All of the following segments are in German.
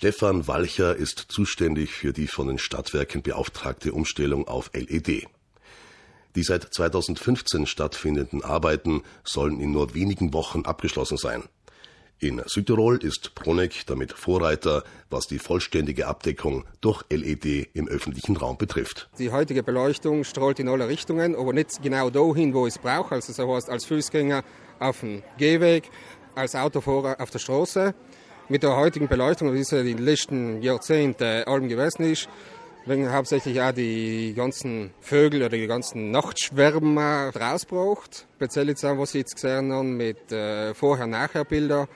Stefan Walcher ist zuständig für die von den Stadtwerken beauftragte Umstellung auf LED. Die seit 2015 stattfindenden Arbeiten sollen in nur wenigen Wochen abgeschlossen sein. In Südtirol ist Pronek damit Vorreiter, was die vollständige Abdeckung durch LED im öffentlichen Raum betrifft. Die heutige Beleuchtung strahlt in alle Richtungen, aber nicht genau dahin, wo es braucht. Also so heißt als Fußgänger auf dem Gehweg, als Autofahrer auf der Straße. Mit der heutigen Beleuchtung, wie es in den letzten Jahrzehnten allem gewesen ist, wegen hauptsächlich auch die ganzen Vögel oder die ganzen Nachtschwärmer rausbraucht. Speziell jetzt auch, was Sie jetzt gesehen haben mit äh, Vorher-Nachher-Bilder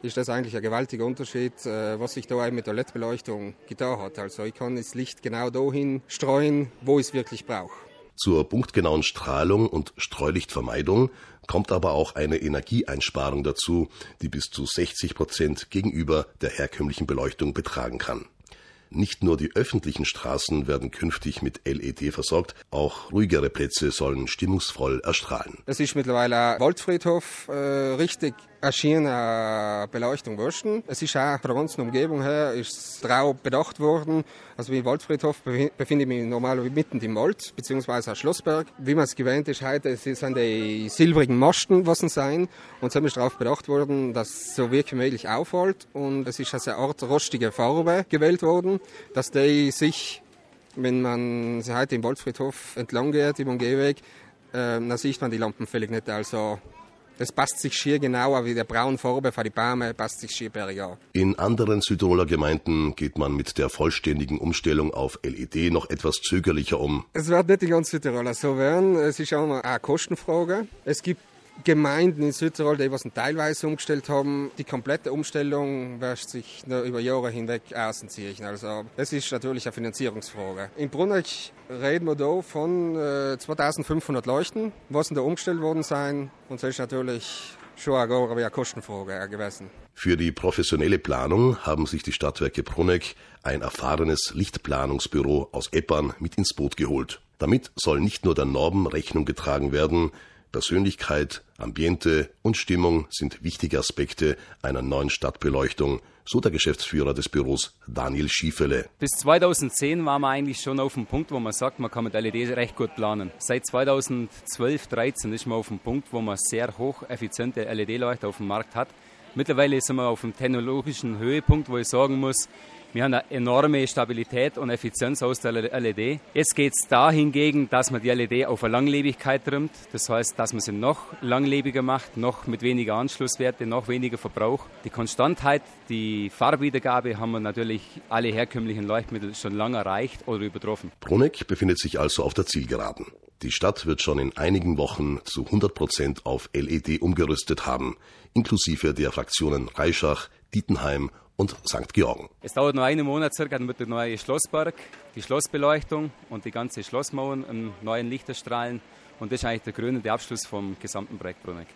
ist das eigentlich ein gewaltiger Unterschied, äh, was sich da mit der LED-Beleuchtung getan hat. Also ich kann das Licht genau dahin streuen, wo ich es wirklich brauche. Zur punktgenauen Strahlung und Streulichtvermeidung kommt aber auch eine Energieeinsparung dazu, die bis zu 60 Prozent gegenüber der herkömmlichen Beleuchtung betragen kann. Nicht nur die öffentlichen Straßen werden künftig mit LED versorgt, auch ruhigere Plätze sollen stimmungsvoll erstrahlen. Es ist mittlerweile Waldfriedhof äh, richtig eine Beleuchtung wurschen. Es ist auch von der ganzen Umgebung her ist drauf bedacht worden. Also wie im Waldfriedhof befinde ich mich normalerweise mitten im Wald, beziehungsweise am Schlossberg. Wie man es gewöhnt ist heute, es sind die silbrigen Masten, was es sein. Und so ist darauf bedacht worden, dass so wirklich möglich auffällt. Und es ist also eine Art rostige Farbe gewählt worden, dass die sich, wenn man heute im Waldfriedhof entlang geht, im Gehweg, äh, dann sieht man die Lampen völlig nicht. Also das passt sich schier genauer wie der braune Farbe von die Bäume, passt sich schier an. In anderen Südtiroler Gemeinden geht man mit der vollständigen Umstellung auf LED noch etwas zögerlicher um. Es wird nicht die ganze Südtiroler so werden. Es ist auch eine Kostenfrage. Es gibt Gemeinden in Südtirol, die was teilweise umgestellt haben. Die komplette Umstellung wird sich nur über Jahre hinweg außenziehen. Also es ist natürlich eine Finanzierungsfrage. In Brunnach reden wir da von äh, 2500 Leuchten, was da umgestellt worden sein. Und das ist natürlich schon eine Kostenfrage gewesen. Für die professionelle Planung haben sich die Stadtwerke Bruneck ein erfahrenes Lichtplanungsbüro aus Eppern mit ins Boot geholt. Damit soll nicht nur der Norm Rechnung getragen werden, Persönlichkeit, Ambiente und Stimmung sind wichtige Aspekte einer neuen Stadtbeleuchtung, so der Geschäftsführer des Büros Daniel Schiefele. Bis 2010 waren wir eigentlich schon auf dem Punkt, wo man sagt, man kann mit LED recht gut planen. Seit 2012, 2013 ist man auf dem Punkt, wo man sehr hocheffiziente LED-Leuchter auf dem Markt hat. Mittlerweile sind wir auf dem technologischen Höhepunkt, wo ich sagen muss, wir haben eine enorme Stabilität und Effizienz aus der LED. Jetzt geht es da hingegen, dass man die LED auf eine Langlebigkeit trimmt. Das heißt, dass man sie noch langlebiger macht, noch mit weniger Anschlusswerte, noch weniger Verbrauch. Die Konstantheit, die Farbwiedergabe haben wir natürlich alle herkömmlichen Leuchtmittel schon lange erreicht oder übertroffen. Bruneck befindet sich also auf der Zielgeraden. Die Stadt wird schon in einigen Wochen zu 100 Prozent auf LED umgerüstet haben, inklusive der Fraktionen Reischach, Dietenheim und St. Georgen. Es dauert nur einen Monat circa, dann wird der neue Schlosspark, die Schlossbeleuchtung und die ganze Schlossmauern im neuen Lichterstrahlen. Und das ist eigentlich der krönende Abschluss vom gesamten Projekt Bruneck.